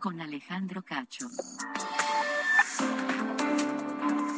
Con Alejandro Cacho.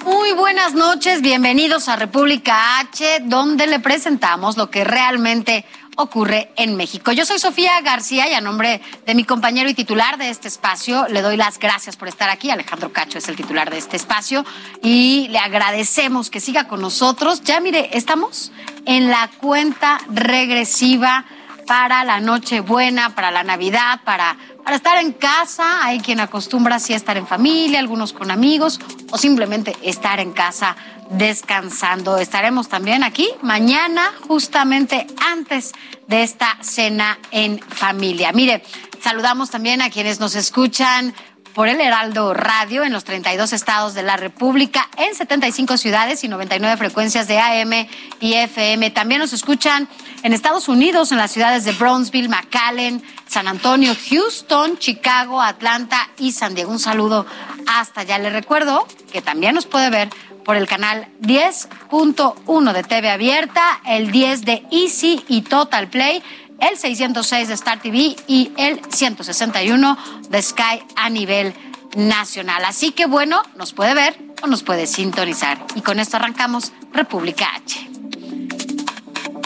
Muy buenas noches, bienvenidos a República H, donde le presentamos lo que realmente ocurre en México. Yo soy Sofía García y a nombre de mi compañero y titular de este espacio le doy las gracias por estar aquí. Alejandro Cacho es el titular de este espacio y le agradecemos que siga con nosotros. Ya mire, estamos en la cuenta regresiva para la Nochebuena, para la Navidad, para, para estar en casa. Hay quien acostumbra así a estar en familia, algunos con amigos o simplemente estar en casa descansando. Estaremos también aquí mañana, justamente antes de esta cena en familia. Mire, saludamos también a quienes nos escuchan por el Heraldo Radio en los 32 estados de la República, en 75 ciudades y 99 frecuencias de AM y FM. También nos escuchan en Estados Unidos, en las ciudades de Brownsville, McAllen, San Antonio, Houston, Chicago, Atlanta y San Diego. Un saludo hasta allá. Le recuerdo que también nos puede ver por el canal 10.1 de TV Abierta, el 10 de Easy y Total Play el 606 de Star TV y el 161 de Sky a nivel nacional. Así que bueno, nos puede ver o nos puede sintonizar. Y con esto arrancamos República H.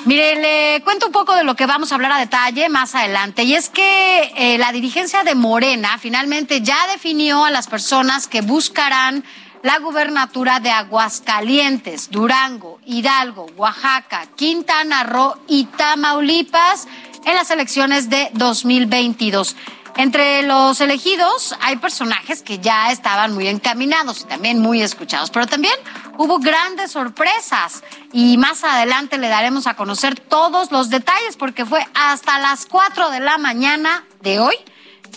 Mire, le cuento un poco de lo que vamos a hablar a detalle más adelante. Y es que eh, la dirigencia de Morena finalmente ya definió a las personas que buscarán la gubernatura de Aguascalientes, Durango, Hidalgo, Oaxaca, Quintana Roo y Tamaulipas en las elecciones de 2022. Entre los elegidos hay personajes que ya estaban muy encaminados y también muy escuchados, pero también hubo grandes sorpresas y más adelante le daremos a conocer todos los detalles porque fue hasta las 4 de la mañana de hoy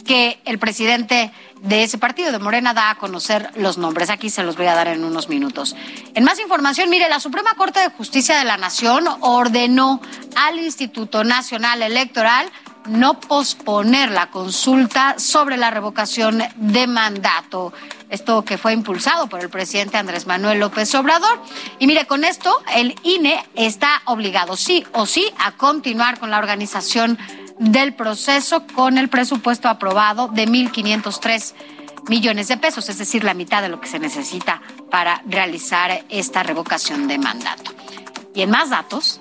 que el presidente de ese partido de Morena da a conocer los nombres. Aquí se los voy a dar en unos minutos. En más información, mire, la Suprema Corte de Justicia de la Nación ordenó al Instituto Nacional Electoral no posponer la consulta sobre la revocación de mandato. Esto que fue impulsado por el presidente Andrés Manuel López Obrador. Y mire, con esto el INE está obligado sí o sí a continuar con la organización del proceso con el presupuesto aprobado de 1.503 millones de pesos, es decir, la mitad de lo que se necesita para realizar esta revocación de mandato. Y en más datos,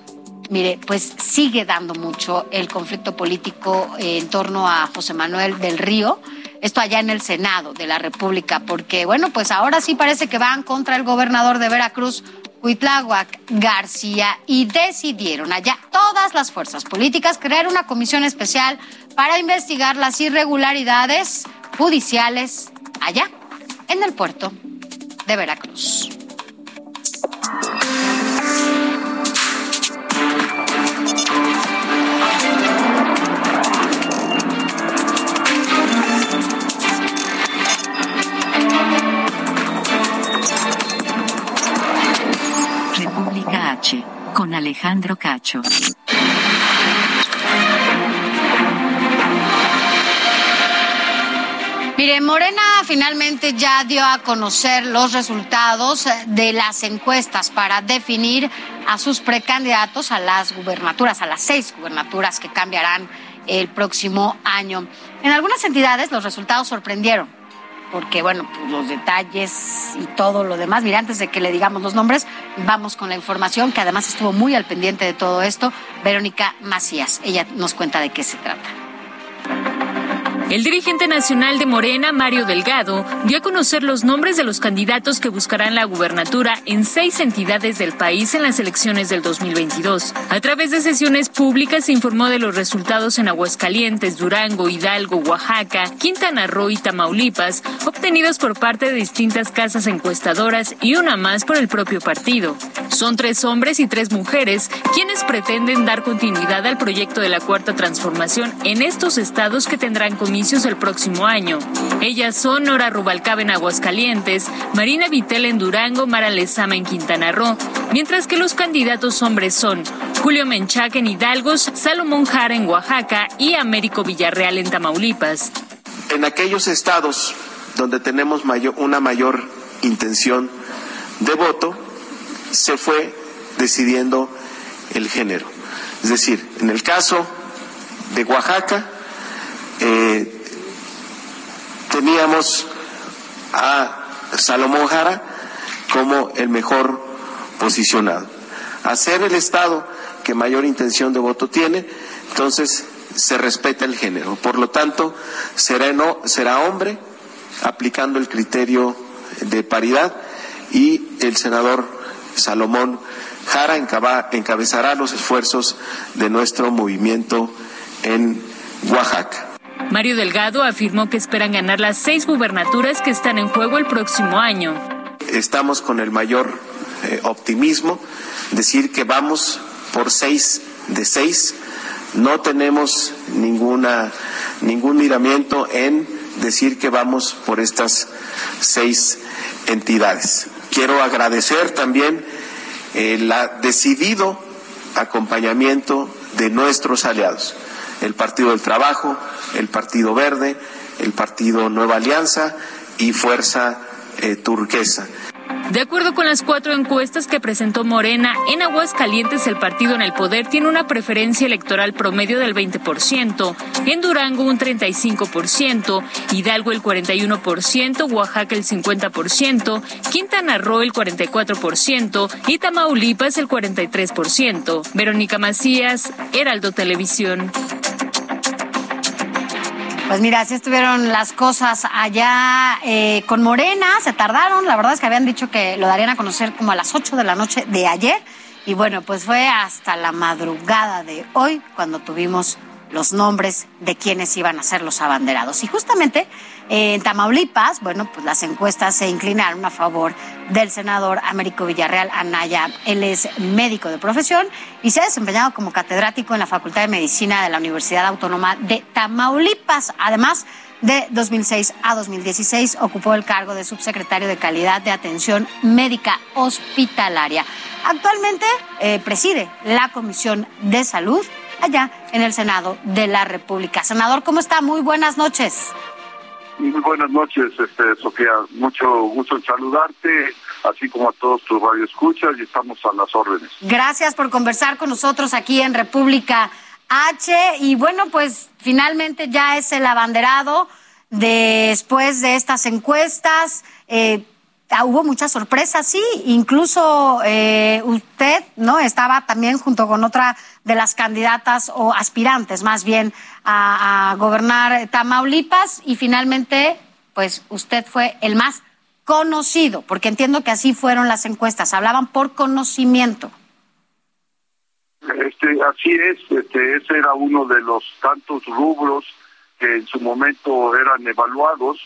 mire, pues sigue dando mucho el conflicto político en torno a José Manuel del Río, esto allá en el Senado de la República, porque bueno, pues ahora sí parece que van contra el gobernador de Veracruz, Huitláhuac García y decidieron allá todas las fuerzas políticas crear una comisión especial para investigar las irregularidades judiciales allá en el puerto de Veracruz. Con Alejandro Cacho. Mire, Morena finalmente ya dio a conocer los resultados de las encuestas para definir a sus precandidatos a las gubernaturas, a las seis gubernaturas que cambiarán el próximo año. En algunas entidades los resultados sorprendieron porque bueno, pues los detalles y todo lo demás. Mira, antes de que le digamos los nombres, vamos con la información que además estuvo muy al pendiente de todo esto, Verónica Macías. Ella nos cuenta de qué se trata. El dirigente nacional de Morena, Mario Delgado, dio a conocer los nombres de los candidatos que buscarán la gubernatura en seis entidades del país en las elecciones del 2022. A través de sesiones públicas se informó de los resultados en Aguascalientes, Durango, Hidalgo, Oaxaca, Quintana Roo y Tamaulipas, obtenidos por parte de distintas casas encuestadoras y una más por el propio partido. Son tres hombres y tres mujeres quienes pretenden dar continuidad al proyecto de la Cuarta Transformación en estos estados que tendrán comisión el próximo año. Ellas son Nora Rubalcaba en Aguascalientes, Marina Vitel en Durango, Mara Lezama en Quintana Roo, mientras que los candidatos hombres son Julio Menchac en Hidalgos, Salomón Jara en Oaxaca y Américo Villarreal en Tamaulipas. En aquellos estados donde tenemos mayor, una mayor intención de voto, se fue decidiendo el género. Es decir, en el caso de Oaxaca, eh, teníamos a Salomón Jara como el mejor posicionado. A ser el Estado que mayor intención de voto tiene, entonces se respeta el género. Por lo tanto, será, será hombre aplicando el criterio de paridad y el senador Salomón Jara encabezará los esfuerzos de nuestro movimiento en Oaxaca. Mario Delgado afirmó que esperan ganar las seis gubernaturas que están en juego el próximo año. Estamos con el mayor eh, optimismo, decir que vamos por seis de seis. No tenemos ninguna, ningún miramiento en decir que vamos por estas seis entidades. Quiero agradecer también el decidido acompañamiento de nuestros aliados, el Partido del Trabajo, el Partido Verde, el Partido Nueva Alianza y Fuerza eh, Turquesa. De acuerdo con las cuatro encuestas que presentó Morena, en Aguascalientes el partido en el poder tiene una preferencia electoral promedio del 20%, en Durango un 35%, Hidalgo el 41%, Oaxaca el 50%, Quintana Roo el 44% y Tamaulipas el 43%. Verónica Macías, Heraldo Televisión. Pues mira, así estuvieron las cosas allá eh, con Morena, se tardaron, la verdad es que habían dicho que lo darían a conocer como a las 8 de la noche de ayer y bueno, pues fue hasta la madrugada de hoy cuando tuvimos los nombres de quienes iban a ser los abanderados. Y justamente en Tamaulipas, bueno, pues las encuestas se inclinaron a favor del senador Américo Villarreal Anaya. Él es médico de profesión y se ha desempeñado como catedrático en la Facultad de Medicina de la Universidad Autónoma de Tamaulipas. Además, de 2006 a 2016 ocupó el cargo de subsecretario de Calidad de Atención Médica Hospitalaria. Actualmente eh, preside la Comisión de Salud allá en el Senado de la República. Senador, ¿cómo está? Muy buenas noches. Muy buenas noches, este, Sofía. Mucho gusto en saludarte, así como a todos tus radioescuchas, y estamos a las órdenes. Gracias por conversar con nosotros aquí en República H. Y bueno, pues finalmente ya es el abanderado después de estas encuestas. Eh, hubo muchas sorpresas, sí, incluso eh, usted, ¿no? Estaba también junto con otra de las candidatas o aspirantes, más bien, a, gobernar Tamaulipas y finalmente, pues usted fue el más conocido, porque entiendo que así fueron las encuestas, hablaban por conocimiento. Este, así es, este, ese era uno de los tantos rubros que en su momento eran evaluados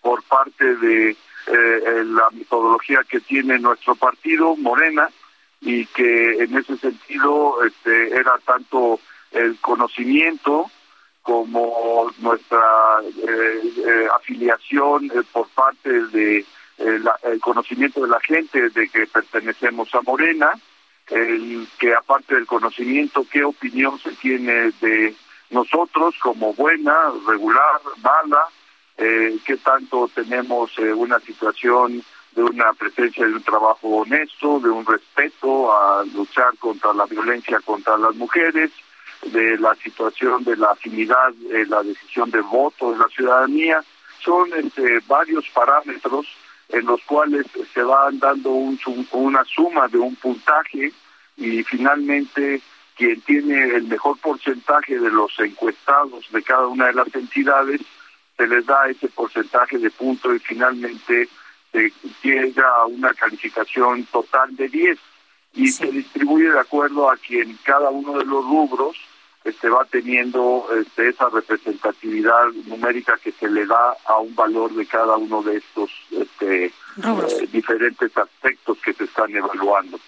por parte de eh, la metodología que tiene nuestro partido, Morena, y que en ese sentido este, era tanto el conocimiento como nuestra eh, eh, afiliación por parte de el conocimiento de la gente de que pertenecemos a Morena, el que aparte del conocimiento, qué opinión se tiene de nosotros como buena, regular, mala, eh, qué tanto tenemos eh, una situación de una presencia de un trabajo honesto, de un respeto a luchar contra la violencia contra las mujeres, de la situación de la afinidad, eh, la decisión de voto de la ciudadanía. Son este, varios parámetros en los cuales se van dando un, una suma de un puntaje y finalmente quien tiene el mejor porcentaje de los encuestados de cada una de las entidades se les da ese porcentaje de puntos y finalmente se llega a una calificación total de 10 y se distribuye de acuerdo a quien cada uno de los rubros este, va teniendo este, esa representatividad numérica que se le da a un valor de cada uno de estos este, eh, diferentes aspectos que se están evaluando.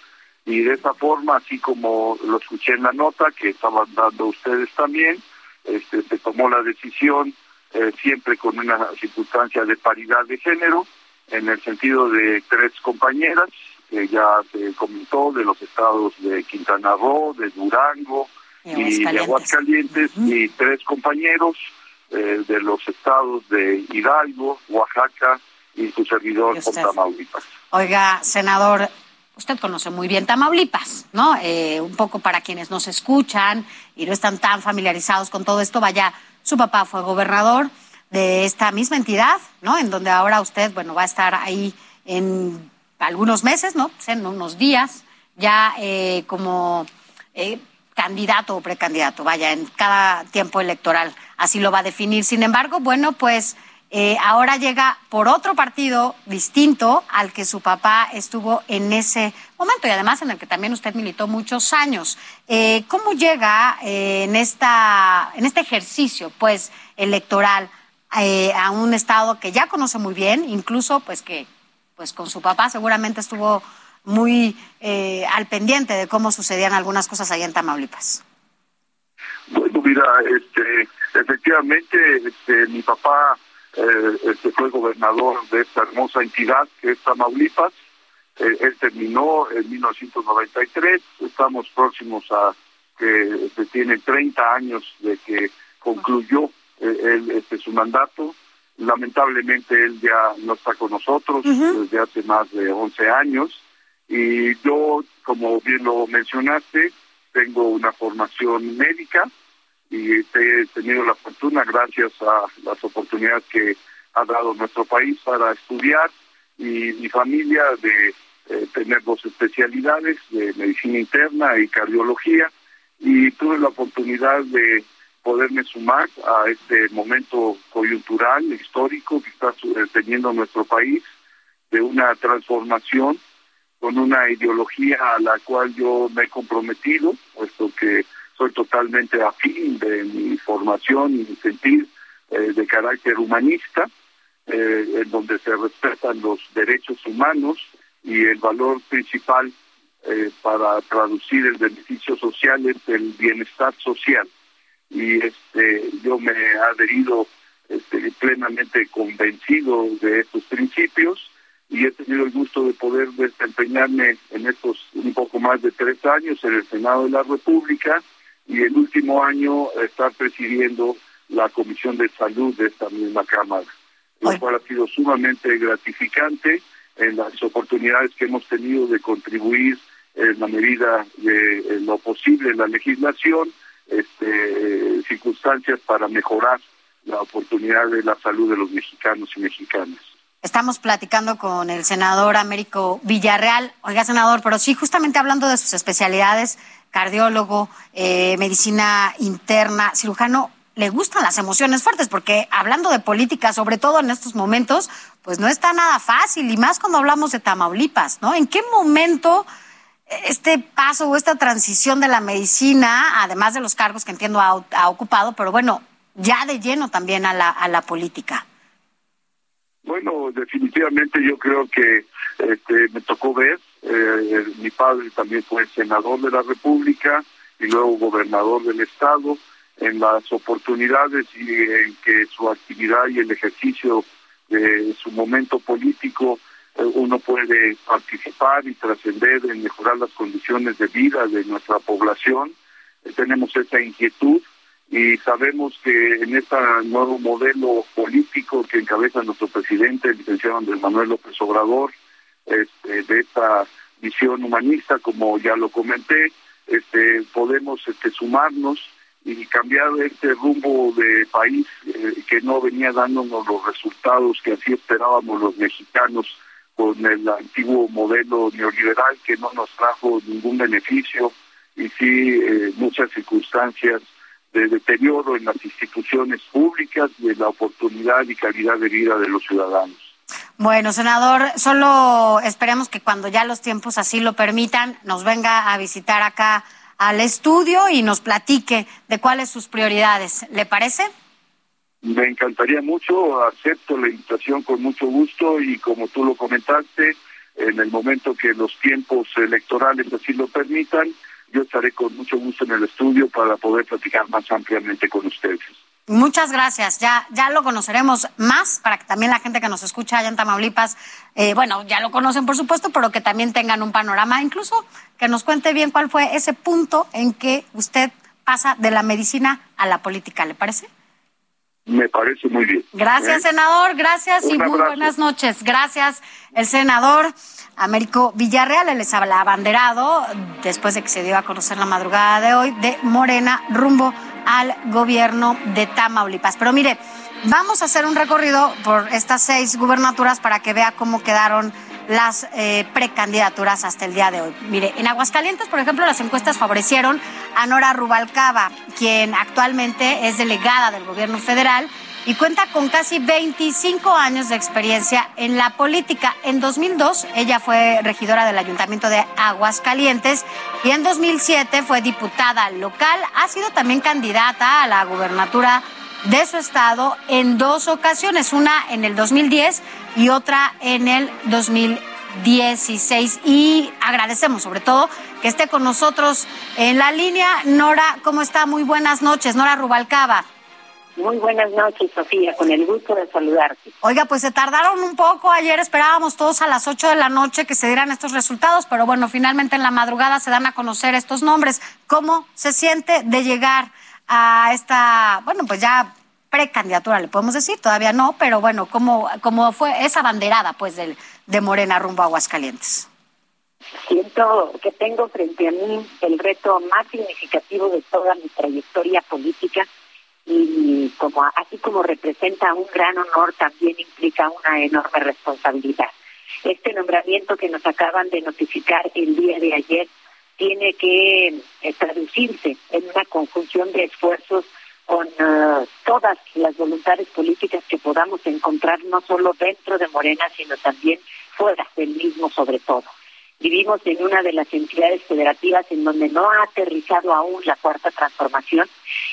Y de esa forma, así como lo escuché en la nota que estaban dando ustedes también, este, se tomó la decisión eh, siempre con una circunstancia de paridad de género, en el sentido de tres compañeras, que ya se comentó, de los estados de Quintana Roo, de Durango y de Aguascalientes, y tres compañeros eh, de los estados de Hidalgo, Oaxaca y su servidor Tamaulipas. Oiga, senador, usted conoce muy bien Tamaulipas, ¿no? Eh, un poco para quienes nos escuchan y no están tan familiarizados con todo esto, vaya, su papá fue gobernador de esta misma entidad, ¿no? En donde ahora usted, bueno, va a estar ahí en algunos meses, ¿no? Pues en unos días, ya eh, como eh, candidato o precandidato, vaya, en cada tiempo electoral, así lo va a definir. Sin embargo, bueno, pues eh, ahora llega por otro partido distinto al que su papá estuvo en ese momento y además en el que también usted militó muchos años. Eh, ¿Cómo llega eh, en, esta, en este ejercicio pues, electoral a un estado que ya conoce muy bien, incluso pues que pues, con su papá seguramente estuvo muy al pendiente de cómo sucedían algunas cosas allá en Tamaulipas? Bueno, mira, este, efectivamente, este, mi papá eh, este fue gobernador de esta hermosa entidad que es Tamaulipas. Eh, él terminó en 1993, estamos próximos a que se tiene 30 años de que concluyó eh, él, este, su mandato. Lamentablemente él ya no está con nosotros desde hace más de 11 años y yo, como bien lo mencionaste, tengo una formación médica, y he tenido la fortuna, gracias a las oportunidades que ha dado nuestro país para estudiar y mi familia de eh, tener dos especialidades de medicina interna y cardiología y tuve la oportunidad de poderme sumar a este momento coyuntural, histórico que está eh, teniendo nuestro país, de una transformación con una ideología a la cual yo me he comprometido, puesto que soy totalmente afín de mi formación y mi sentir eh, de carácter humanista, eh, en donde se respetan los derechos humanos y el valor principal eh, para traducir el beneficio social es el bienestar social. Y este, yo me he adherido este, plenamente convencido de estos principios y he tenido el gusto de poder desempeñarme en estos un poco más de tres años en el Senado de la República y el último año estar presidiendo la Comisión de Salud de esta misma Cámara, lo cual ha sido sumamente gratificante en las oportunidades que hemos tenido de contribuir en la medida de lo posible en la legislación, este, circunstancias para mejorar la oportunidad de la salud de los mexicanos y mexicanas. Estamos platicando con el senador Américo Villarreal. Oiga, senador, pero sí, justamente hablando de sus especialidades, cardiólogo, eh, medicina interna, cirujano, le gustan las emociones fuertes, porque hablando de política, sobre todo en estos momentos, pues no está nada fácil, y más cuando hablamos de Tamaulipas, ¿no? ¿En qué momento este paso o esta transición de la medicina, además de los cargos que entiendo ha, ocupado, pero bueno, ya de lleno también a la, a la política? Bueno, definitivamente yo creo que este, me tocó ver eh, mi padre también fue senador de la República y luego gobernador del Estado, en las oportunidades y en que su actividad y el ejercicio de su momento político eh, uno puede participar y trascender en mejorar las condiciones de vida de nuestra población. Eh, tenemos esa inquietud y sabemos que en este nuevo modelo político que encabeza nuestro presidente, el licenciado Andrés Manuel López Obrador, este, de esta visión humanista, como ya lo comenté, este, podemos este, sumarnos y cambiar este rumbo de país eh, que no venía dándonos los resultados que así esperábamos los mexicanos con el antiguo modelo neoliberal que no nos trajo ningún beneficio y sí eh, muchas circunstancias de deterioro en las instituciones públicas, de la oportunidad y calidad de vida de los ciudadanos. Bueno, senador, solo esperemos que cuando ya los tiempos así lo permitan, nos venga a visitar acá al estudio y nos platique de cuáles sus prioridades. ¿Le parece? Me encantaría mucho, acepto la invitación con mucho gusto y como tú lo comentaste, en el momento que los tiempos electorales así lo permitan, yo estaré con mucho gusto en el estudio para poder platicar más ampliamente con ustedes. Muchas gracias. Ya, ya lo conoceremos más para que también la gente que nos escucha allá en Tamaulipas, eh, bueno, ya lo conocen por supuesto, pero que también tengan un panorama, incluso que nos cuente bien cuál fue ese punto en que usted pasa de la medicina a la política. ¿Le parece? Me parece muy bien. Gracias, ¿Eh? senador. Gracias y muy buenas noches. Gracias, el senador Américo Villarreal. Él les habla abanderado, después de que se dio a conocer la madrugada de hoy, de Morena rumbo al gobierno de Tamaulipas. Pero mire, vamos a hacer un recorrido por estas seis gubernaturas para que vea cómo quedaron las eh, precandidaturas hasta el día de hoy. Mire, en Aguascalientes, por ejemplo, las encuestas favorecieron a Nora Rubalcaba, quien actualmente es delegada del gobierno federal y cuenta con casi 25 años de experiencia en la política. En 2002 ella fue regidora del Ayuntamiento de Aguascalientes y en 2007 fue diputada local. Ha sido también candidata a la gubernatura de su estado en dos ocasiones, una en el 2010 y otra en el 2016. Y agradecemos sobre todo que esté con nosotros en la línea. Nora, ¿cómo está? Muy buenas noches. Nora Rubalcaba. Muy buenas noches, Sofía, con el gusto de saludarte. Oiga, pues se tardaron un poco. Ayer esperábamos todos a las 8 de la noche que se dieran estos resultados, pero bueno, finalmente en la madrugada se dan a conocer estos nombres. ¿Cómo se siente de llegar a esta, bueno, pues ya precandidatura, le podemos decir, todavía no, pero bueno, ¿cómo, cómo fue esa banderada pues de, de Morena rumbo a Aguascalientes? Siento que tengo frente a mí el reto más significativo de toda mi trayectoria política y como así como representa un gran honor también implica una enorme responsabilidad. Este nombramiento que nos acaban de notificar el día de ayer tiene que eh, traducirse en una conjunción de esfuerzos con eh, todas las voluntades políticas que podamos encontrar, no solo dentro de Morena, sino también fuera del mismo sobre todo. Vivimos en una de las entidades federativas en donde no ha aterrizado aún la cuarta transformación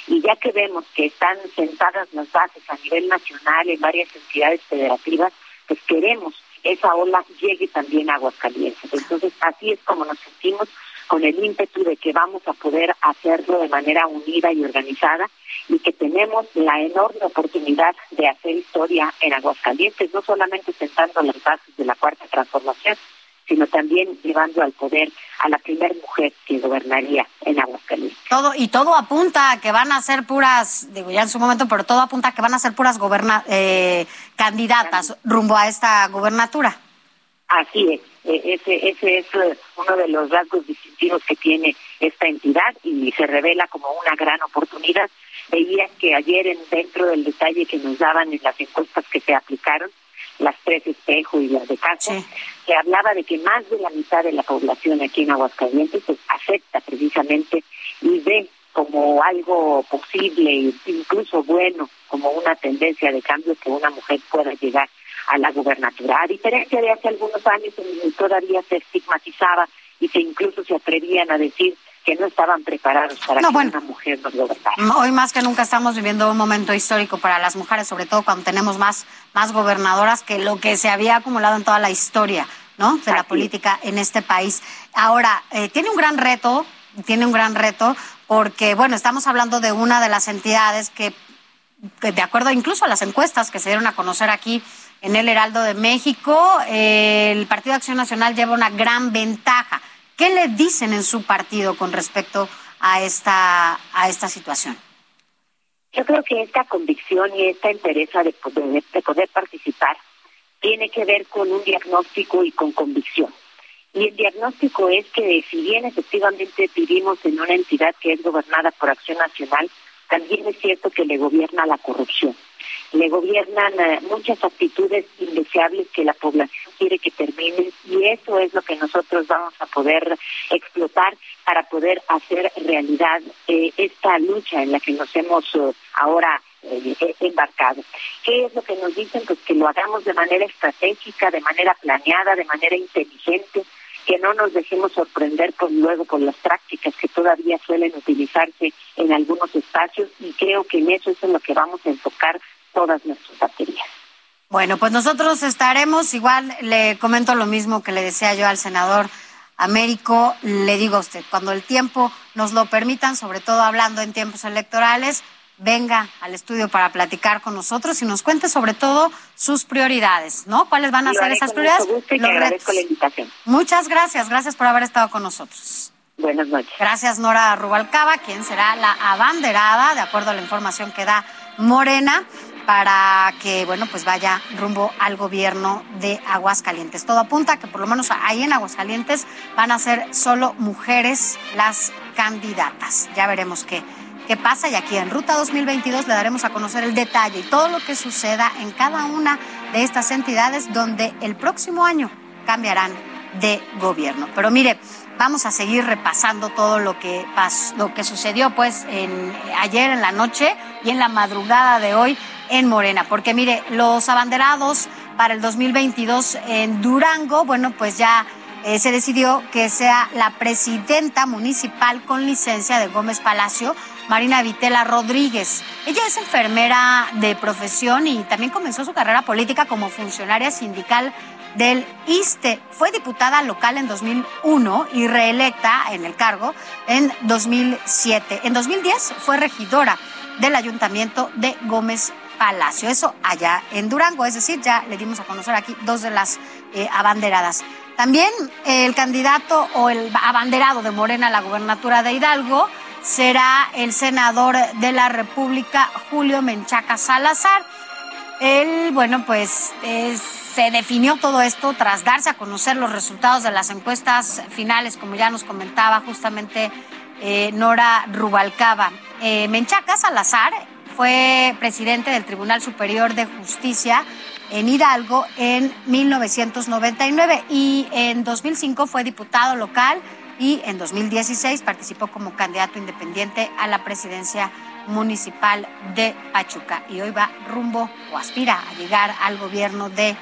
y ya que vemos que están sentadas las bases a nivel nacional en varias entidades federativas, pues queremos que esa ola llegue también a Aguascalientes. Entonces, así es como nos sentimos con el ímpetu de que vamos a poder hacerlo de manera unida y organizada y que tenemos la enorme oportunidad de hacer historia en Aguascalientes, no solamente sentando las bases de la cuarta transformación, sino también llevando al poder a la primera mujer que gobernaría en Aguascalientes. Todo, y todo apunta a que van a ser puras, digo ya en su momento, pero todo apunta a que van a ser puras goberna, eh, candidatas rumbo a esta gobernatura. Así es, e, ese, ese es eh, uno de los rasgos distintivos que tiene esta entidad y se revela como una gran oportunidad. Veía que ayer en, dentro del detalle que nos daban en las encuestas que se aplicaron, las tres espejo y las de caso, que hablaba de que más de la mitad de la población aquí en Aguascalientes pues, acepta precisamente y ve como algo posible incluso bueno, como una tendencia de cambio que una mujer pueda llegar a la gubernatura. A diferencia de hace algunos años todavía se estigmatizaba y que incluso se atrevían a decir que no estaban preparados para que una mujer nos gobernara. Hoy más que nunca estamos viviendo un momento histórico para las mujeres, sobre todo cuando tenemos más, más gobernadoras que lo que se había acumulado en toda la historia ¿no? de la política en este país. Ahora, eh, tiene un gran reto, tiene un gran reto, porque, bueno, estamos hablando de una de las entidades que, de acuerdo incluso a las encuestas que se dieron a conocer aquí en el Heraldo de México, el Partido Acción Nacional lleva una gran ventaja. ¿Qué le dicen en su partido con respecto a esta, a esta situación? Yo creo que esta convicción y esta interés de de poder participar tiene que ver con un diagnóstico y con convicción. Y el diagnóstico es que si bien efectivamente vivimos en una entidad que es gobernada por Acción Nacional, también es cierto que le gobierna la corrupción. Le gobiernan eh, muchas actitudes indeseables que la población quiere que terminen y eso es lo que nosotros vamos a poder explotar para poder hacer realidad eh, esta lucha en la que nos hemos eh, ahora embarcado. ¿Qué es lo que nos dicen? Pues que lo hagamos de manera estratégica, de manera planeada, de manera inteligente, que no nos dejemos sorprender por luego por las prácticas que todavía suelen utilizarse en algunos espacios y creo que en eso es en lo que vamos a enfocar todas nuestras baterías. Bueno, pues nosotros estaremos, igual le comento lo mismo que le decía yo al senador Américo, le digo a usted, cuando el tiempo nos lo permitan, sobre todo hablando en tiempos electorales, venga al estudio para platicar con nosotros y nos cuente sobre todo sus prioridades, ¿no? ¿Cuáles van a ser esas prioridades? la invitación. Muchas gracias, gracias por haber estado con nosotros. Buenas noches. Gracias Nora Rubalcaba, quien será la abanderada, de acuerdo a la información que da Morena, para que, bueno, pues vaya rumbo al gobierno de Aguascalientes. Todo apunta que por lo menos ahí en Aguascalientes van a ser solo mujeres las candidatas. Ya veremos qué qué pasa y aquí en Ruta 2022 le daremos a conocer el detalle y todo lo que suceda en cada una de estas entidades donde el próximo año cambiarán de gobierno. Pero mire, vamos a seguir repasando todo lo que pasó, lo que sucedió pues en, ayer en la noche y en la madrugada de hoy en Morena, porque mire, los abanderados para el 2022 en Durango, bueno, pues ya eh, se decidió que sea la presidenta municipal con licencia de Gómez Palacio, Marina Vitela Rodríguez. Ella es enfermera de profesión y también comenzó su carrera política como funcionaria sindical del ISTE. Fue diputada local en 2001 y reelecta en el cargo en 2007. En 2010 fue regidora del ayuntamiento de Gómez Palacio. Eso allá en Durango, es decir, ya le dimos a conocer aquí dos de las eh, abanderadas. También el candidato o el abanderado de Morena a la gubernatura de Hidalgo será el senador de la República, Julio Menchaca Salazar. Él, bueno, pues se definió todo esto tras darse a conocer los resultados de las encuestas finales, como ya nos comentaba justamente eh, Nora Rubalcaba. Eh, Menchaca Salazar fue presidente del Tribunal Superior de Justicia en Hidalgo en 1999 y en 2005 fue diputado local y en 2016 participó como candidato independiente a la presidencia municipal de Pachuca y hoy va rumbo o aspira a llegar al gobierno de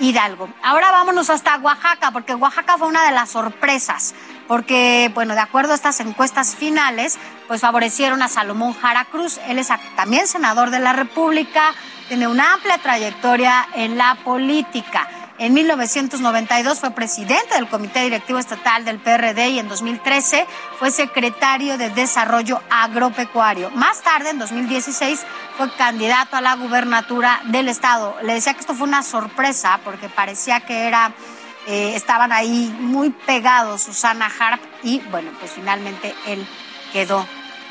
Hidalgo. Ahora vámonos hasta Oaxaca, porque Oaxaca fue una de las sorpresas, porque, bueno, de acuerdo a estas encuestas finales, pues favorecieron a Salomón Jara Cruz. Él es también senador de la República, tiene una amplia trayectoria en la política. En 1992 fue presidente del Comité Directivo Estatal del PRD y en 2013 fue secretario de Desarrollo Agropecuario. Más tarde, en 2016, fue candidato a la gubernatura del Estado. Le decía que esto fue una sorpresa porque parecía que era... Eh, estaban ahí muy pegados Susana Harp y bueno, pues finalmente él quedó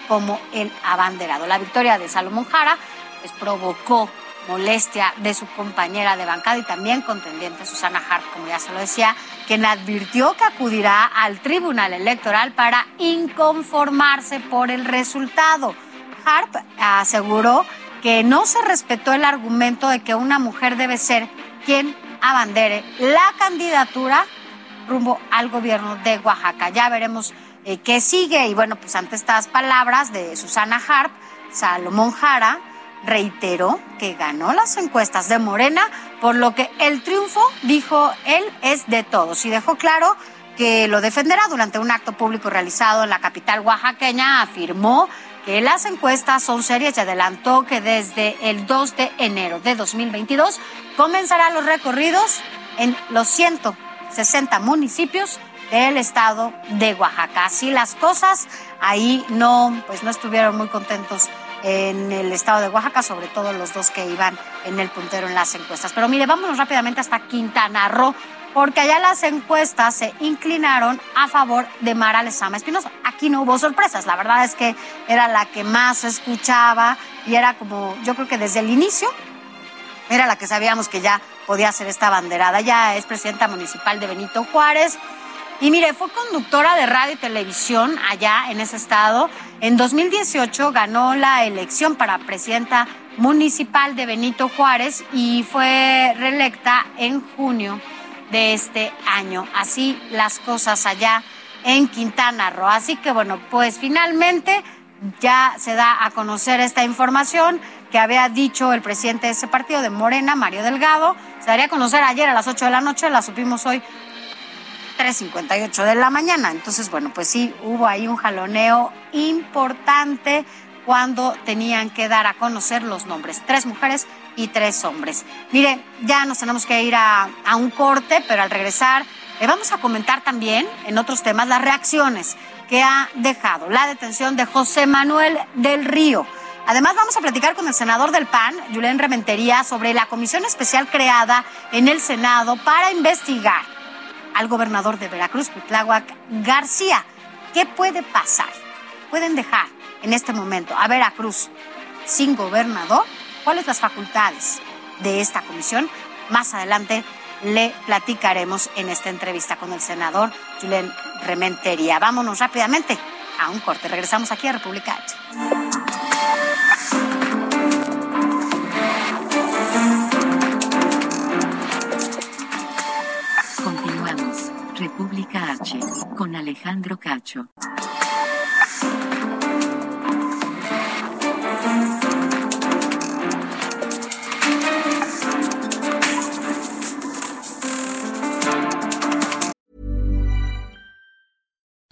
como el abanderado. La victoria de Salomón Jara pues provocó molestia de su compañera de bancada y también contendiente Susana Hart, como ya se lo decía, quien advirtió que acudirá al Tribunal Electoral para inconformarse por el resultado. Hart aseguró que no se respetó el argumento de que una mujer debe ser quien abandere la candidatura rumbo al gobierno de Oaxaca. Ya veremos eh, qué sigue y bueno, pues ante estas palabras de Susana Hart, Salomón Jara, reiteró que ganó las encuestas de Morena, por lo que el triunfo, dijo él, es de todos y dejó claro que lo defenderá durante un acto público realizado en la capital oaxaqueña, afirmó que las encuestas son serias y adelantó que desde el 2 de enero de 2022 comenzarán los recorridos en los 160 municipios del estado de Oaxaca. Así las cosas, ahí no, pues no estuvieron muy contentos en el estado de Oaxaca, sobre todo los dos que iban en el puntero en las encuestas. Pero mire, vámonos rápidamente hasta Quintana Roo, porque allá las encuestas se inclinaron a favor de Mara Lezama Espinosa. Aquí no hubo sorpresas, la verdad es que era la que más escuchaba y era como, yo creo que desde el inicio era la que sabíamos que ya podía ser esta banderada. Ya es presidenta municipal de Benito Juárez y mire, fue conductora de radio y televisión allá en ese estado. En 2018 ganó la elección para presidenta municipal de Benito Juárez y fue reelecta en junio de este año. Así las cosas allá en Quintana Roo. Así que bueno, pues finalmente ya se da a conocer esta información que había dicho el presidente de ese partido de Morena, Mario Delgado. Se daría a conocer ayer a las 8 de la noche, la supimos hoy 3.58 de la mañana. Entonces, bueno, pues sí, hubo ahí un jaloneo importante cuando tenían que dar a conocer los nombres. Tres mujeres y tres hombres. Mire, ya nos tenemos que ir a, un corte, pero al regresar le vamos a comentar también en otros temas las reacciones que ha dejado la detención de José Manuel del Río. Además, vamos a platicar con el senador del PAN, Julián Rementería, sobre la comisión especial creada en el Senado para investigar al gobernador de Veracruz, Cuitláhuac García. ¿Qué puede pasar? ¿Pueden dejar en este momento a Veracruz sin gobernador? ¿Cuáles las facultades de esta comisión? Más adelante le platicaremos en esta entrevista con el senador Julián Rementería. Vámonos rápidamente a un corte. Regresamos aquí a República H. Continuamos. República H. Con Alejandro Cacho.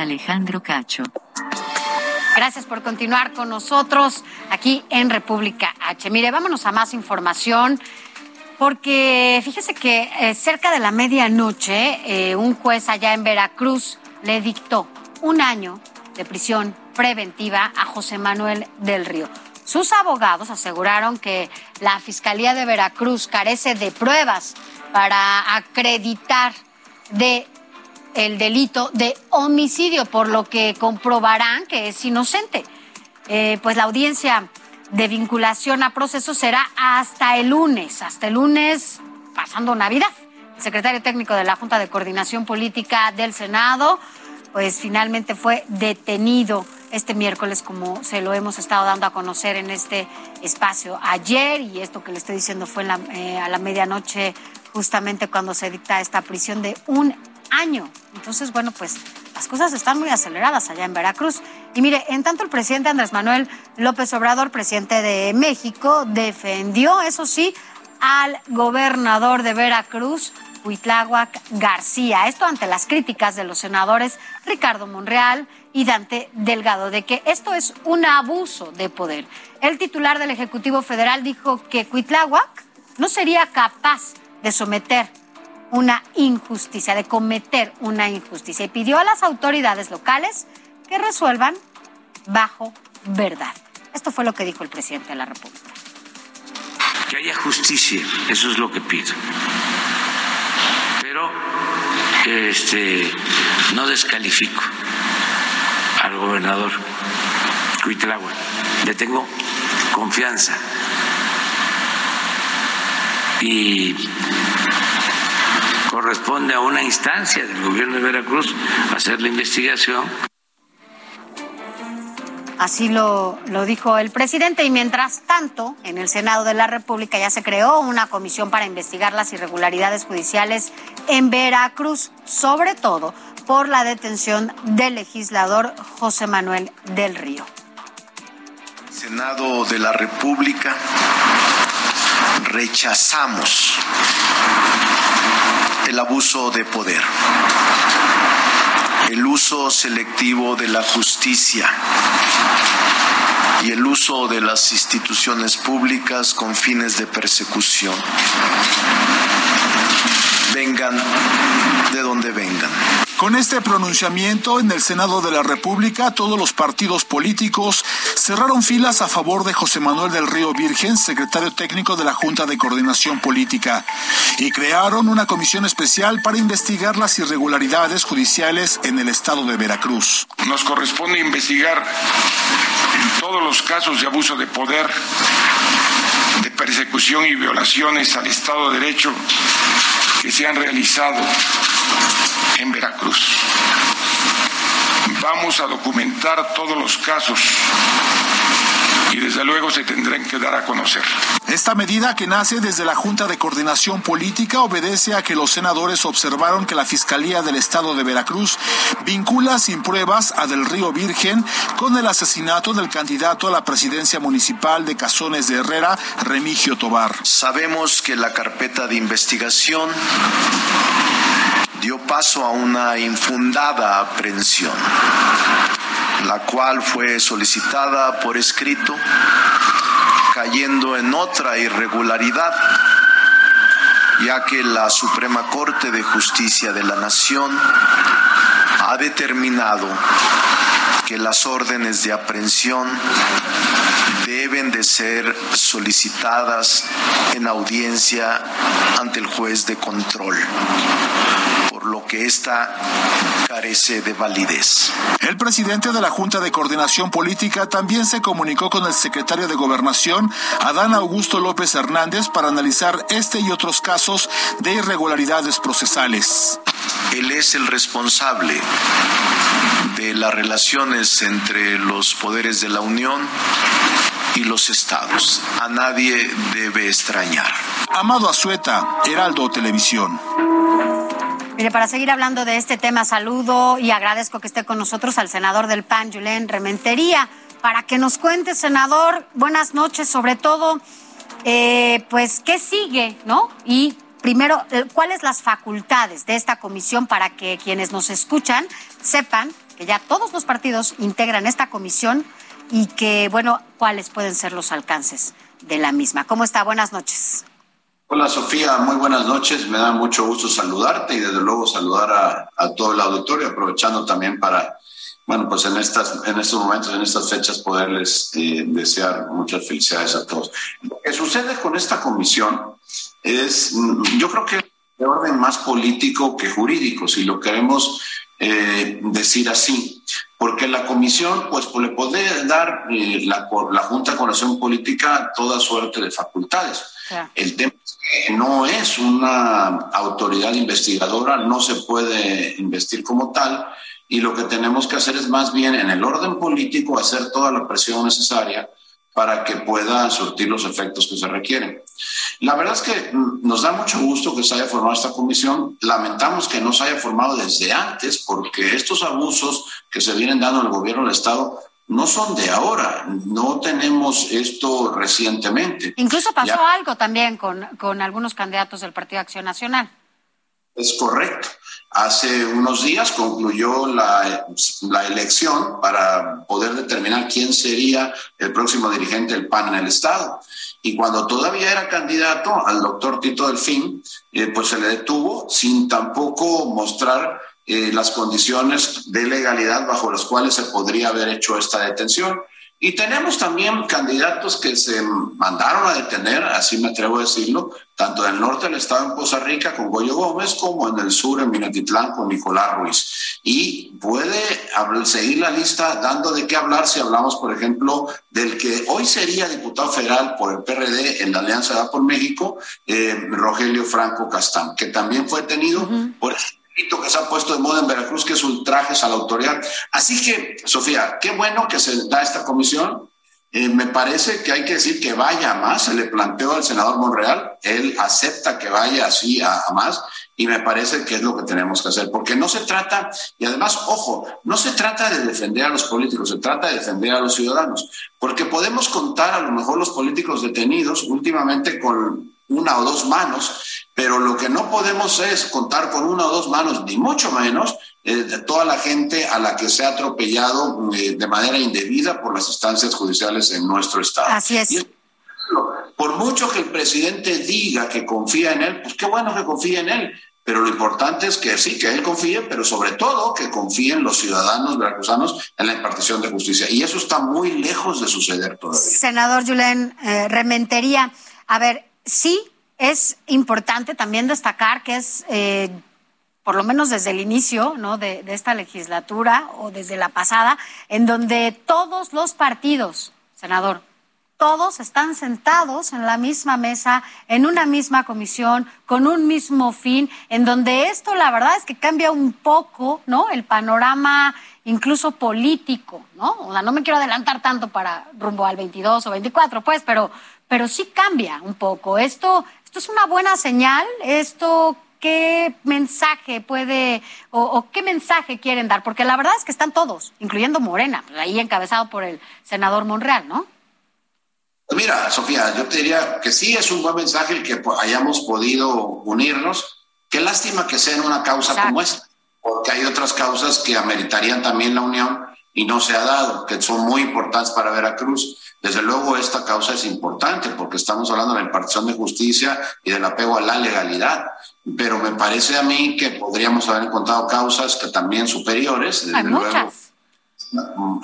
Alejandro Cacho. Gracias por continuar con nosotros aquí en República H. Mire, vámonos a más información. Porque fíjese que eh, cerca de la medianoche, eh, un juez allá en Veracruz le dictó un año de prisión preventiva a José Manuel del Río. Sus abogados aseguraron que la Fiscalía de Veracruz carece de pruebas para acreditar de el delito de homicidio, por lo que comprobarán que es inocente. Eh, pues la audiencia de vinculación a proceso será hasta el lunes, hasta el lunes pasando Navidad. El secretario técnico de la Junta de Coordinación Política del Senado, pues finalmente fue detenido este miércoles, como se lo hemos estado dando a conocer en este espacio ayer, y esto que le estoy diciendo fue la, eh, a la medianoche, justamente cuando se dicta esta prisión de un año. Entonces, bueno, pues las cosas están muy aceleradas allá en Veracruz. Y mire, en tanto el presidente Andrés Manuel López Obrador, presidente de México, defendió, eso sí, al gobernador de Veracruz, Huitláhuac García. Esto ante las críticas de los senadores Ricardo Monreal y Dante Delgado, de que esto es un abuso de poder. El titular del Ejecutivo Federal dijo que Huitláhuac no sería capaz de someter una injusticia, de cometer una injusticia y pidió a las autoridades locales que resuelvan bajo verdad. Esto fue lo que dijo el presidente de la República. Que haya justicia, eso es lo que pido. Pero este, no descalifico al gobernador Cuitlagua. Le tengo confianza. Y corresponde a una instancia del gobierno de Veracruz hacer la investigación. Así lo, lo, dijo el presidente y mientras tanto, en el Senado de la República ya se creó una comisión para investigar las irregularidades judiciales en Veracruz, sobre todo por la detención del legislador José Manuel del Río. Senado de la República rechazamos el abuso de poder, el uso selectivo de la justicia y el uso de las instituciones públicas con fines de persecución. Vengan de donde vengan. Con este pronunciamiento en el Senado de la República, todos los partidos políticos cerraron filas a favor de José Manuel del Río Virgen, secretario técnico de la Junta de Coordinación Política, y crearon una comisión especial para investigar las irregularidades judiciales en el estado de Veracruz. Nos corresponde investigar todos los casos de abuso de poder, de persecución y violaciones al Estado de Derecho que se han realizado en Veracruz. Vamos a documentar todos los casos y desde luego se tendrán que dar a conocer. Esta medida que nace desde la Junta de Coordinación Política obedece a que los senadores observaron que la Fiscalía del Estado de Veracruz vincula sin pruebas a Del Río Virgen con el asesinato del candidato a la presidencia municipal de Cazones de Herrera, Remigio Tobar. Sabemos que la carpeta de investigación dio paso a una infundada aprehensión, la cual fue solicitada por escrito, cayendo en otra irregularidad, ya que la Suprema Corte de Justicia de la Nación ha determinado que las órdenes de aprehensión deben de ser solicitadas en audiencia ante el juez de control que ésta carece de validez. El presidente de la Junta de Coordinación Política también se comunicó con el secretario de Gobernación, Adán Augusto López Hernández, para analizar este y otros casos de irregularidades procesales. Él es el responsable de las relaciones entre los poderes de la Unión y los estados. A nadie debe extrañar. Amado Azueta, Heraldo Televisión. Mire, para seguir hablando de este tema, saludo y agradezco que esté con nosotros al senador del PAN, Julen Rementería, para que nos cuente, senador, buenas noches, sobre todo, eh, pues, ¿qué sigue, no? Y primero, eh, ¿cuáles las facultades de esta comisión para que quienes nos escuchan sepan que ya todos los partidos integran esta comisión y que, bueno, cuáles pueden ser los alcances de la misma? ¿Cómo está? Buenas noches. Hola Sofía, muy buenas noches. Me da mucho gusto saludarte y desde luego saludar a, todo el auditorio, aprovechando también para, bueno, pues en, estas, en estos momentos, en estas fechas, poderles eh, desear muchas felicidades a todos. Lo que sucede con esta comisión es, mm, yo creo que de orden más político que jurídico, si lo queremos eh, decir así, porque la comisión, pues le puede dar eh, la, la Junta de Coordinación Política toda suerte de facultades. El tema no es una autoridad investigadora, no se puede investir como tal, y lo que tenemos que hacer es más bien en el orden político hacer toda la presión necesaria para que pueda surtir los efectos que se requieren. La verdad es que mm, nos da mucho gusto que se haya formado esta comisión. Lamentamos que no se haya formado desde antes porque estos abusos que se vienen dando en el gobierno del Estado no son de ahora, no tenemos esto recientemente. Incluso pasó algo también con, con algunos candidatos del Partido Acción Nacional. Es correcto. Hace unos días concluyó la, la, elección para poder determinar quién sería el próximo dirigente del PAN en el Estado. Y cuando todavía era candidato al doctor Tito Delfín, eh, pues se le detuvo sin tampoco mostrar eh, las condiciones de legalidad bajo las cuales se podría haber hecho esta detención. Y tenemos también candidatos que se mandaron a detener, así me atrevo a decirlo, tanto en el norte del estado en Poza Rica con Goyo Gómez, como en el sur en Minatitlán con Nicolás Ruiz. Y puede seguir la lista dando de qué hablar si hablamos, por ejemplo, del que hoy sería diputado federal por el PRD en la Alianza Da por México, eh, Rogelio Franco Castán, que también fue detenido por que se ha puesto de moda en Veracruz, que es ultrajes a la autoridad. Así que, Sofía, qué bueno que se da esta comisión. Eh, me parece que hay que decir que vaya a más. Se le planteó al senador Monreal, él acepta que vaya así a, a, más y me parece que es lo que tenemos que hacer, porque no se trata, y además, ojo, no se trata de defender a los políticos, se trata de defender a los ciudadanos, porque podemos contar a lo mejor los políticos detenidos últimamente con una o dos manos, pero lo que no podemos es contar con una o dos manos, ni mucho menos eh, de toda la gente a la que se ha atropellado eh, de manera indebida por las instancias judiciales en nuestro Estado. Así es. por mucho que el presidente diga que confía en él, pues qué bueno que confía en él, pero lo importante es que sí, que él confíe, pero sobre todo que confíen los ciudadanos veracruzanos en la impartición de justicia. Y eso está muy lejos de suceder todavía. Senador Julen eh, Rementería, a ver, sí es importante también destacar que es, eh, por lo menos desde el inicio de, esta legislatura o desde la pasada, en donde todos los partidos, senador, todos están sentados en la misma mesa, en una misma comisión, con un mismo fin, en donde esto la verdad es que cambia un poco. El panorama incluso político, ¿no? O sea, no me quiero adelantar tanto para rumbo al 22 o 24, pues, pero, pero sí cambia un poco. Esto, esto es una buena señal, esto qué mensaje puede o, o, qué mensaje quieren dar, porque la verdad es que están todos, incluyendo Morena, pues, ahí encabezado por el senador Monreal, ¿no? Mira, Sofía, yo te diría que sí es un buen mensaje el que hayamos podido unirnos. Qué lástima que sea en una causa Exacto. como esta, porque hay otras causas que ameritarían también la unión y no se ha dado, que son muy importantes para Veracruz. Desde luego esta causa es importante porque estamos hablando de la impartición de justicia y del apego a la legalidad, pero me parece a mí que podríamos haber encontrado causas que también superiores, desde hay luego. Muchas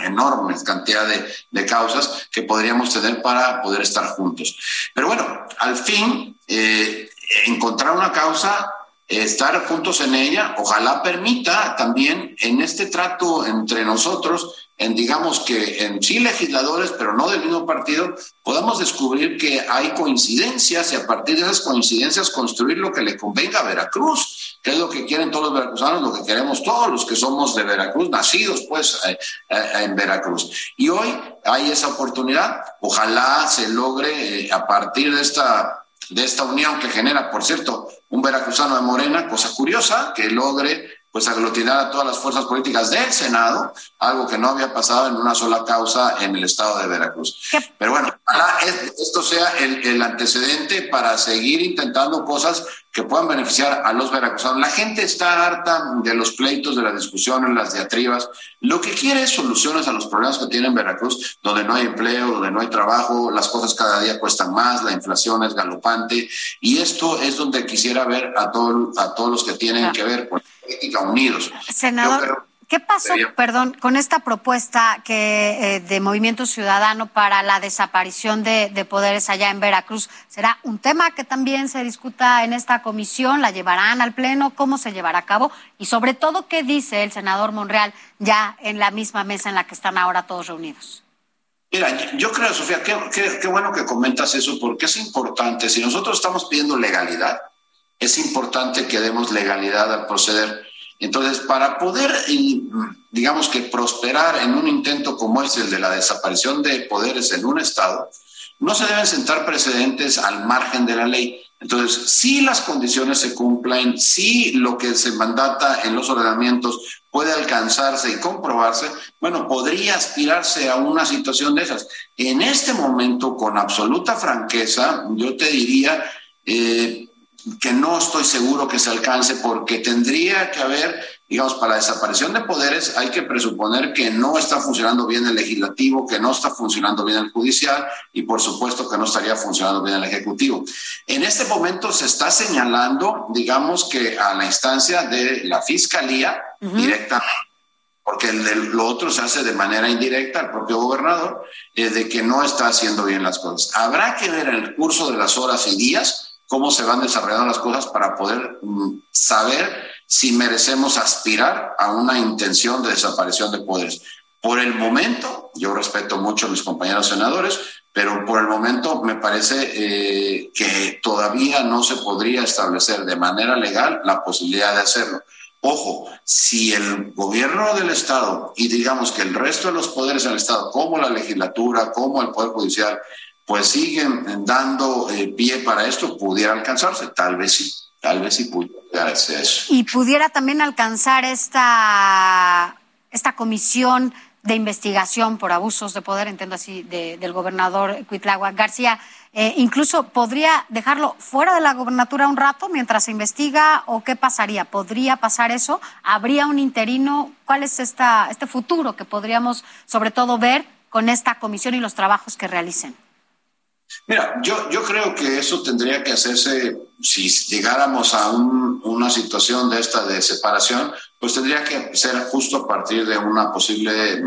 enorme cantidad de, de, causas que podríamos tener para poder estar juntos. Pero bueno, al fin, eh, encontrar una causa, estar juntos en ella, ojalá permita también en este trato entre nosotros, en digamos que en sí legisladores, pero no del mismo partido, podamos descubrir que hay coincidencias y a partir de esas coincidencias construir lo que le convenga a Veracruz, que es lo que quieren todos los veracruzanos, lo que queremos todos los que somos de Veracruz, nacidos pues eh, eh, en Veracruz. Y hoy hay esa oportunidad, ojalá se logre eh, a partir de esta de esta unión que genera, por cierto, un veracruzano de Morena, cosa curiosa, que logre pues aglutinar a todas las fuerzas políticas del Senado, algo que no había pasado en una sola causa en el estado de Veracruz. Pero bueno, ojalá esto sea el, el, antecedente para seguir intentando cosas que puedan beneficiar a los veracruzanos. La gente está harta de los pleitos, de las discusiones, las diatribas. Lo que quiere es soluciones a los problemas que tiene Veracruz, donde no hay empleo, donde no hay trabajo, las cosas cada día cuestan más, la inflación es galopante. Y esto es donde quisiera ver a, todo, a todos los que tienen que ver con política unidos. Senador, ¿qué pasó, perdón, con esta propuesta que eh, de Movimiento Ciudadano para la desaparición de, de, poderes allá en Veracruz? ¿Será un tema que también se discuta en esta comisión? ¿La llevarán al Pleno? ¿Cómo se llevará a cabo? Y sobre todo, ¿qué dice el senador Monreal ya en la misma mesa en la que están ahora todos reunidos? Mira, yo creo, Sofía, qué, qué, qué bueno que comentas eso, porque es importante. Si nosotros estamos pidiendo legalidad, es importante que demos legalidad al proceder. Entonces, para poder, digamos que prosperar en un intento como es el de la desaparición de poderes en un Estado, no se deben sentar precedentes al margen de la ley. Entonces, si las condiciones se cumplen, si lo que se mandata en los ordenamientos puede alcanzarse y comprobarse, bueno, podría aspirarse a una situación de esas. En este momento, con absoluta franqueza, yo te diría, eh, que no estoy seguro que se alcance porque tendría que haber, digamos, para la desaparición de poderes hay que presuponer que no está funcionando bien el legislativo, que no está funcionando bien el judicial y por supuesto que no estaría funcionando bien el ejecutivo. En este momento se está señalando, digamos, que a la instancia de la fiscalía uh -huh. directamente porque el, el, lo otro se hace de manera indirecta al propio gobernador, eh, de que no está haciendo bien las cosas. Habrá que ver en el curso de las horas y días cómo se van desarrollando las cosas para poder mm, saber si merecemos aspirar a una intención de desaparición de poderes. Por el momento, yo respeto mucho a mis compañeros senadores, pero por el momento me parece eh, que todavía no se podría establecer de manera legal la posibilidad de hacerlo. Ojo, si el gobierno del Estado y digamos que el resto de los poderes del Estado, como la legislatura, como el Poder Judicial, pues siguen dando eh, pie para esto, pudiera alcanzarse, tal vez sí, tal vez sí pudiera hacer eso. Y pudiera también alcanzar esta, esta comisión de investigación por abusos de poder, entiendo así, de, del gobernador Cuitlagua García. Eh, incluso podría dejarlo fuera de la gobernatura un rato mientras se investiga o qué pasaría. ¿Podría pasar eso? ¿Habría un interino? ¿Cuál es esta, este futuro que podríamos sobre todo ver con esta comisión y los trabajos que realicen? Mira, yo, yo creo que eso tendría que hacerse, si llegáramos a un, una situación de esta de separación, pues tendría que ser justo a partir de una posible,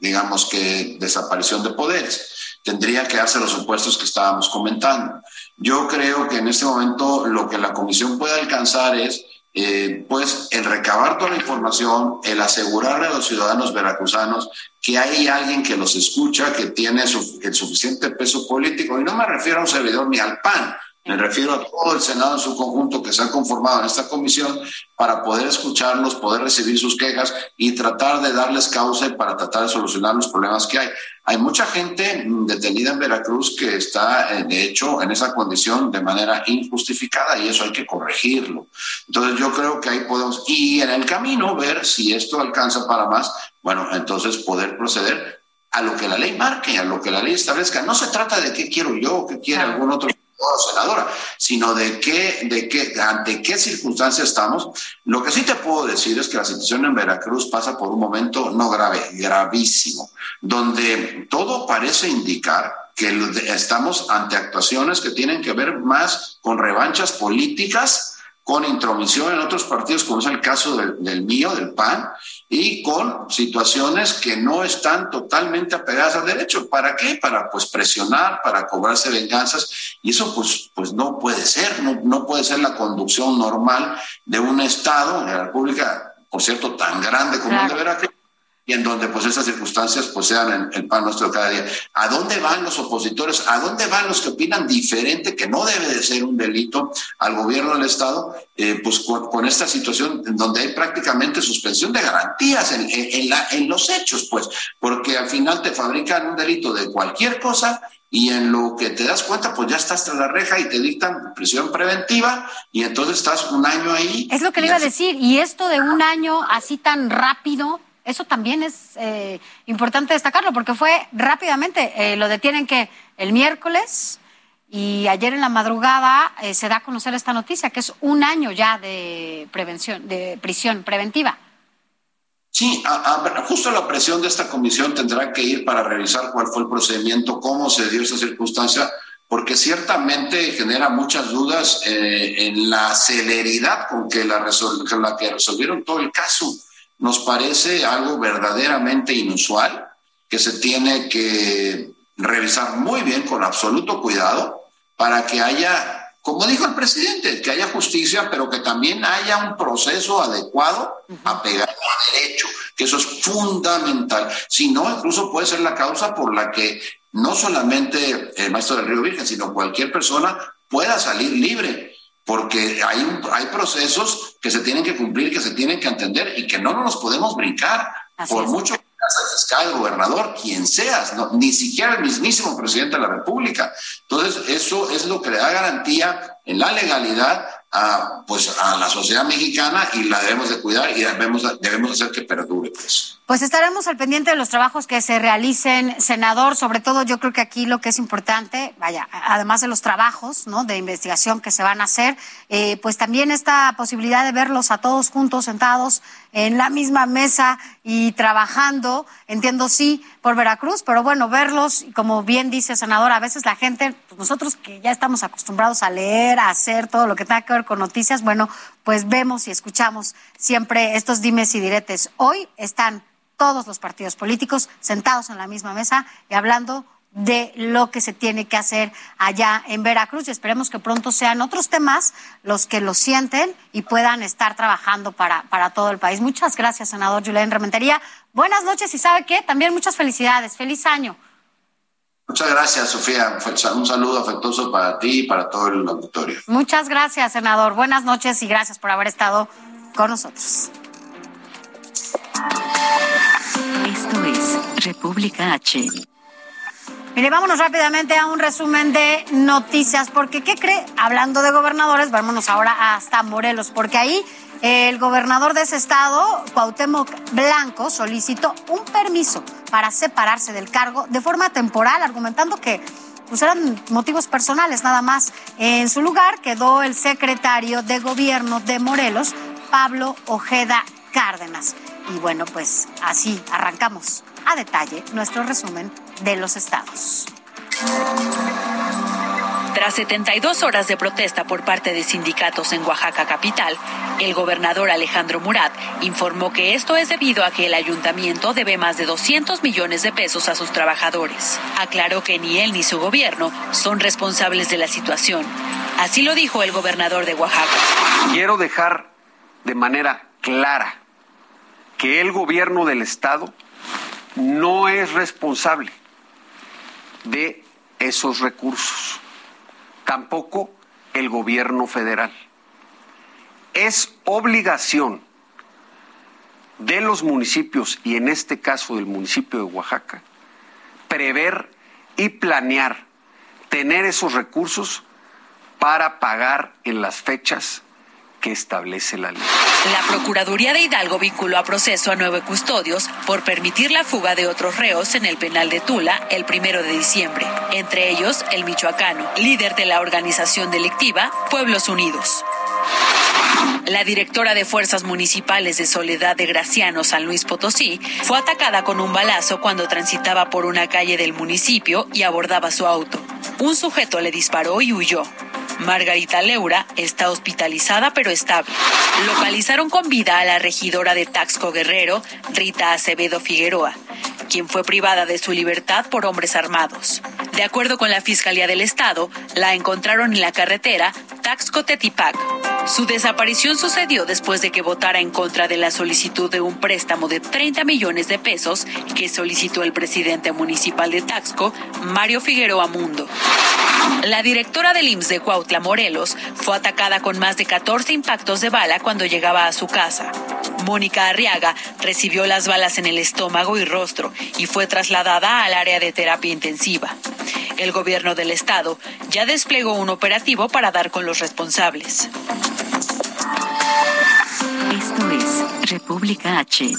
digamos que, desaparición de poderes tendría que darse los supuestos que estábamos comentando. Yo creo que en este momento lo que la comisión puede alcanzar es eh, pues el recabar toda la información, el asegurarle a los ciudadanos veracruzanos que hay alguien que los escucha, que tiene el suficiente peso político, y no me refiero a un servidor ni al PAN, me refiero a todo el Senado en su conjunto que se ha conformado en esta comisión para poder escucharlos, poder recibir sus quejas y tratar de darles causa y para tratar de solucionar los problemas que hay. Hay mucha gente detenida en Veracruz que está, eh, de hecho, en esa condición de manera injustificada y eso hay que corregirlo. Entonces yo creo que ahí podemos, y en el camino ver si esto alcanza para más, bueno, entonces poder proceder a lo que la ley marque, a lo que la ley establezca. No se trata de qué quiero yo, qué quiere algún otro senadora, sino de qué, de qué, ante qué circunstancias estamos. Lo que sí te puedo decir es que la situación en Veracruz pasa por un momento no grave, gravísimo, donde todo parece indicar que estamos ante actuaciones que tienen que ver más con revanchas políticas con intromisión en otros partidos, como es el caso del, mío, del PAN, y con situaciones que no están totalmente apegadas al derecho. ¿Para qué? Para pues presionar, para cobrarse venganzas, y eso pues, pues no puede ser, no, no puede ser la conducción normal de un Estado, de la República, por cierto, tan grande como el de Veracruz, y en donde pues esas circunstancias pues sean el, pan nuestro cada día. ¿A dónde van los opositores? ¿A dónde van los que opinan diferente, que no debe de ser un delito al gobierno del Estado? Eh, pues con, esta situación en donde hay prácticamente suspensión de garantías en, en, los hechos, pues, porque al final te fabrican un delito de cualquier cosa y en lo que te das cuenta, pues ya estás tras la reja y te dictan prisión preventiva y entonces estás un año ahí. Es lo que le iba a decir, y esto de un año así tan rápido, eso también es eh, importante destacarlo porque fue rápidamente, eh, lo detienen que el miércoles y ayer en la madrugada eh, se da a conocer esta noticia, que es un año ya de prevención, de prisión preventiva. Sí, justo la presión de esta comisión tendrá que ir para revisar cuál fue el procedimiento, cómo se dio esa circunstancia, porque ciertamente genera muchas dudas en la celeridad con que la, con la que resolvieron todo el caso nos parece algo verdaderamente inusual que se tiene que revisar muy bien, con absoluto cuidado, para que haya, como dijo el presidente, que haya justicia, pero que también haya un proceso adecuado apegado a derecho, que eso es fundamental. Si no, incluso puede ser la causa por la que no solamente el maestro del Río Virgen, sino cualquier persona pueda salir libre porque hay, hay procesos que se tienen que cumplir, que se tienen que entender y que no nos podemos brincar, por mucho que seas el fiscal, el gobernador, quien seas, ni siquiera el mismísimo presidente de la República. Entonces, eso es lo que le da garantía en la legalidad a, pues, a la sociedad mexicana y la debemos de cuidar y debemos, debemos hacer que perdure. Pues. pues estaremos al pendiente de los trabajos que se realicen, senador. Sobre todo, yo creo que aquí lo que es importante, vaya, además de los trabajos ¿no? de investigación que se van a hacer, eh, pues también esta posibilidad de verlos a todos juntos, sentados en la misma mesa y trabajando, entiendo sí, por Veracruz, pero bueno, verlos, como bien dice senador, a veces la gente, pues nosotros que ya estamos acostumbrados a leer, a hacer todo lo que tenga que ver con noticias, bueno, pues vemos y escuchamos siempre estos dimes y diretes. Hoy están todos los partidos políticos sentados en la misma mesa y hablando de lo que se tiene que hacer allá en Veracruz y esperemos que pronto sean otros temas los que lo sienten y puedan estar trabajando para, para todo el país. Muchas gracias, senador Julián Rementería. Buenas noches y sabe qué, también muchas felicidades. Feliz año. Muchas gracias, Sofía. Un saludo afectuoso para ti y para todo el auditorio. Muchas gracias, senador. Buenas noches y gracias por haber estado con nosotros. Esto es República H. Mire, vámonos rápidamente a un resumen de noticias, porque ¿qué cree? Hablando de gobernadores, vámonos ahora hasta Morelos, porque ahí el gobernador de ese estado, Cuauhtémoc Blanco, solicitó un permiso para separarse del cargo de forma temporal, argumentando que pues eran motivos personales nada más. En su lugar quedó el secretario de gobierno de Morelos, Pablo Ojeda Cárdenas. Y bueno, pues así arrancamos a detalle nuestro resumen de los estados. Tras 72 horas de protesta por parte de sindicatos en Oaxaca capital, el gobernador Alejandro Murat informó que esto es debido a que el ayuntamiento debe más de 200 millones de pesos a sus trabajadores. Aclaró que ni él ni su gobierno son responsables de la situación. Así lo dijo el gobernador de Oaxaca. Quiero dejar de manera clara que el gobierno del estado no es responsable de esos recursos tampoco el gobierno federal. Es obligación de los municipios, y en este caso del municipio de Oaxaca, prever y planear tener esos recursos para pagar en las fechas que establece la ley. La Procuraduría de Hidalgo vinculó a proceso a nueve custodios por permitir la fuga de otros reos en el penal de Tula el primero de diciembre, entre ellos el michoacano, líder de la organización delictiva Pueblos Unidos. La directora de Fuerzas Municipales de Soledad de Graciano, San Luis Potosí, fue atacada con un balazo cuando transitaba por una calle del municipio y abordaba su auto. Un sujeto le disparó y huyó. Margarita Leura está hospitalizada pero estable. Localizaron con vida a la regidora de Taxco Guerrero, Rita Acevedo Figueroa, quien fue privada de su libertad por hombres armados. De acuerdo con la Fiscalía del Estado, la encontraron en la carretera Taxco-Tetipac. Su desaparición sucedió después de que votara en contra de la solicitud de un préstamo de 30 millones de pesos que solicitó el presidente municipal de Taxco, Mario Figueroa Mundo. La directora del IMSS de Cuautla, Morelos, fue atacada con más de 14 impactos de bala cuando llegaba a su casa. Mónica Arriaga recibió las balas en el estómago y rostro y fue trasladada al área de terapia intensiva. El gobierno del estado ya desplegó un operativo para dar con los responsables. Esto es República H.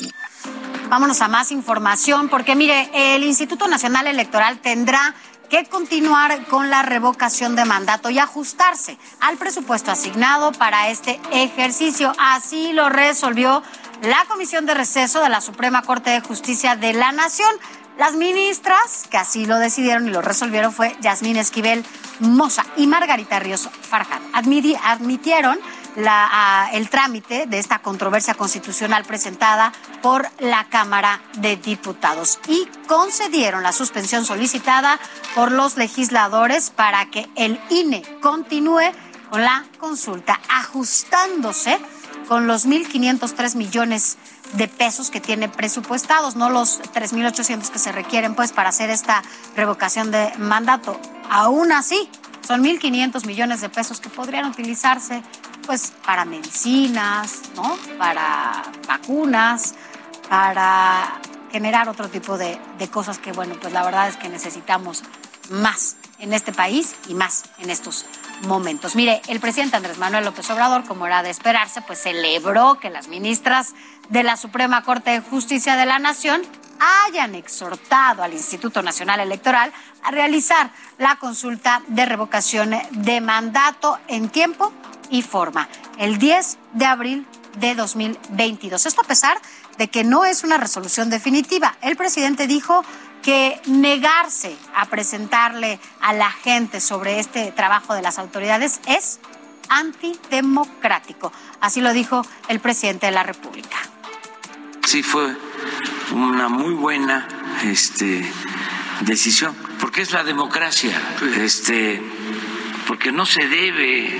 Vámonos a más información porque mire, el Instituto Nacional Electoral tendrá que continuar con la revocación de mandato y ajustarse al presupuesto asignado para este ejercicio. Así lo resolvió la Comisión de Receso de la Suprema Corte de Justicia de la Nación. Las ministras que así lo decidieron y lo resolvieron fue Yasmín Esquivel Moza y Margarita Ríos Farjat. admitieron el trámite de esta controversia constitucional presentada por la Cámara de Diputados y concedieron la suspensión solicitada por los legisladores para que el INE continúe con la consulta, ajustándose con los 1.503 millones de pesos que tiene presupuestados, no los 3.800 que se requieren pues para hacer esta revocación de mandato. Aún así, son 1.500 millones de pesos que podrían utilizarse pues para medicinas, ¿no? Para vacunas, para generar otro tipo de, de cosas que, bueno, pues la verdad es que necesitamos más en este país y más en estos momentos. Mire, el presidente Andrés Manuel López Obrador, como era de esperarse, pues celebró que las ministras de la Suprema Corte de Justicia de la Nación hayan exhortado al Instituto Nacional Electoral a realizar la consulta de revocación de mandato en tiempo y forma, el 10 de abril de 2022. Esto a pesar de que no es una resolución definitiva. El presidente dijo que negarse a presentarle a la gente sobre este trabajo de las autoridades es antidemocrático. Así lo dijo el presidente de la República. Sí, fue una muy buena este, decisión, porque es la democracia. Este, porque no se debe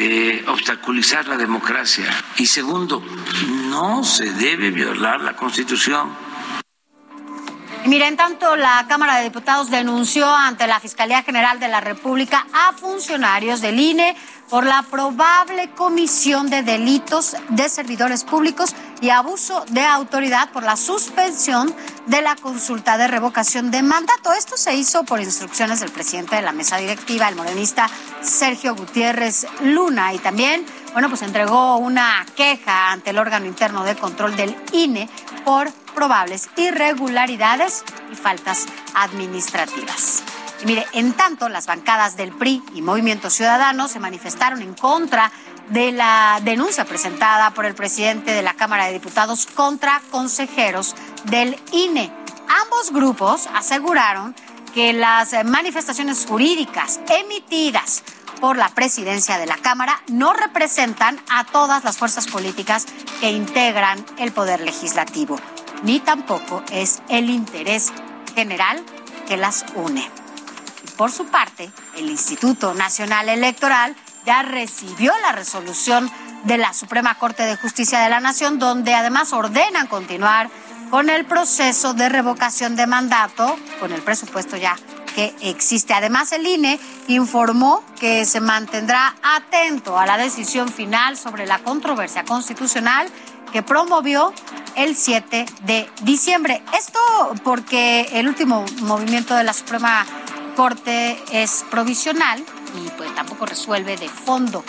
de obstaculizar la democracia. Y segundo, no se debe violar la Constitución. Miren, tanto la Cámara de Diputados denunció ante la Fiscalía General de la República a funcionarios del INE por la probable comisión de delitos de servidores públicos y abuso de autoridad por la suspensión de la consulta de revocación de mandato. Esto se hizo por instrucciones del presidente de la mesa directiva, el morenista Sergio Gutiérrez Luna, y también, bueno, pues entregó una queja ante el órgano interno de control del INE por probables irregularidades y faltas administrativas. Mire, en tanto, las bancadas del PRI y Movimiento Ciudadano se manifestaron en contra de la denuncia presentada por el presidente de la Cámara de Diputados contra consejeros del INE. Ambos grupos aseguraron que las manifestaciones jurídicas emitidas por la presidencia de la Cámara no representan a todas las fuerzas políticas que integran el Poder Legislativo, ni tampoco es el interés general que las une. Por su parte, el Instituto Nacional Electoral ya recibió la resolución de la Suprema Corte de Justicia de la Nación, donde además ordenan continuar con el proceso de revocación de mandato, con el presupuesto ya que existe. Además, el INE informó que se mantendrá atento a la decisión final sobre la controversia constitucional que promovió el 7 de diciembre. Esto porque el último movimiento de la Suprema Corte es provisional y pues tampoco resuelve de fondo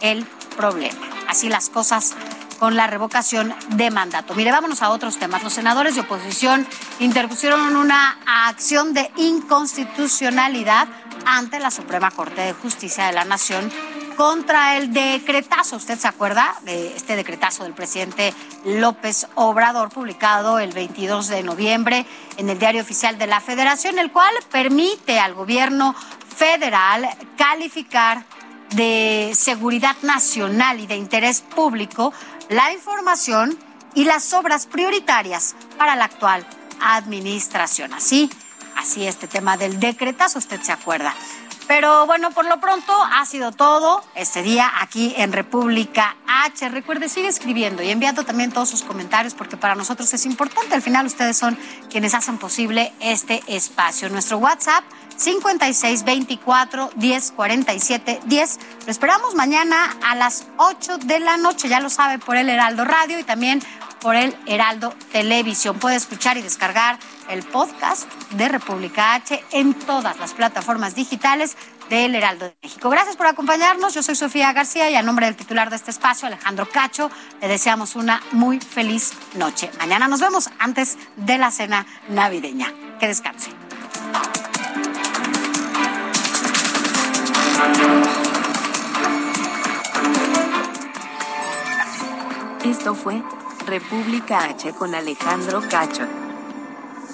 el problema. Así las cosas con la revocación de mandato. Mire, vámonos a otros temas. Los senadores de oposición interpusieron una acción de inconstitucionalidad ante la Suprema Corte de Justicia de la Nación contra el decretazo. ¿Usted se acuerda de este decretazo del presidente López Obrador publicado el 22 de noviembre en el Diario Oficial de la Federación, el cual permite al gobierno federal calificar de seguridad nacional y de interés público la información y las obras prioritarias para la actual administración. Así, así este tema del decretazo, usted se acuerda. Pero bueno, por lo pronto ha sido todo este día aquí en República H. Recuerde, sigue escribiendo y enviando también todos sus comentarios porque para nosotros es importante. Al final ustedes son quienes hacen posible este espacio. Nuestro WhatsApp 56 24 10 47 10. Lo esperamos mañana a las 8 de la noche, ya lo sabe, por el Heraldo Radio y también por el Heraldo Televisión. Puede escuchar y descargar el podcast de República H en todas las plataformas digitales del Heraldo de México. Gracias por acompañarnos. Yo soy Sofía García y a nombre del titular de este espacio, Alejandro Cacho, le deseamos una muy feliz noche. Mañana nos vemos antes de la cena navideña. Que descanse. Esto fue República H con Alejandro Cacho.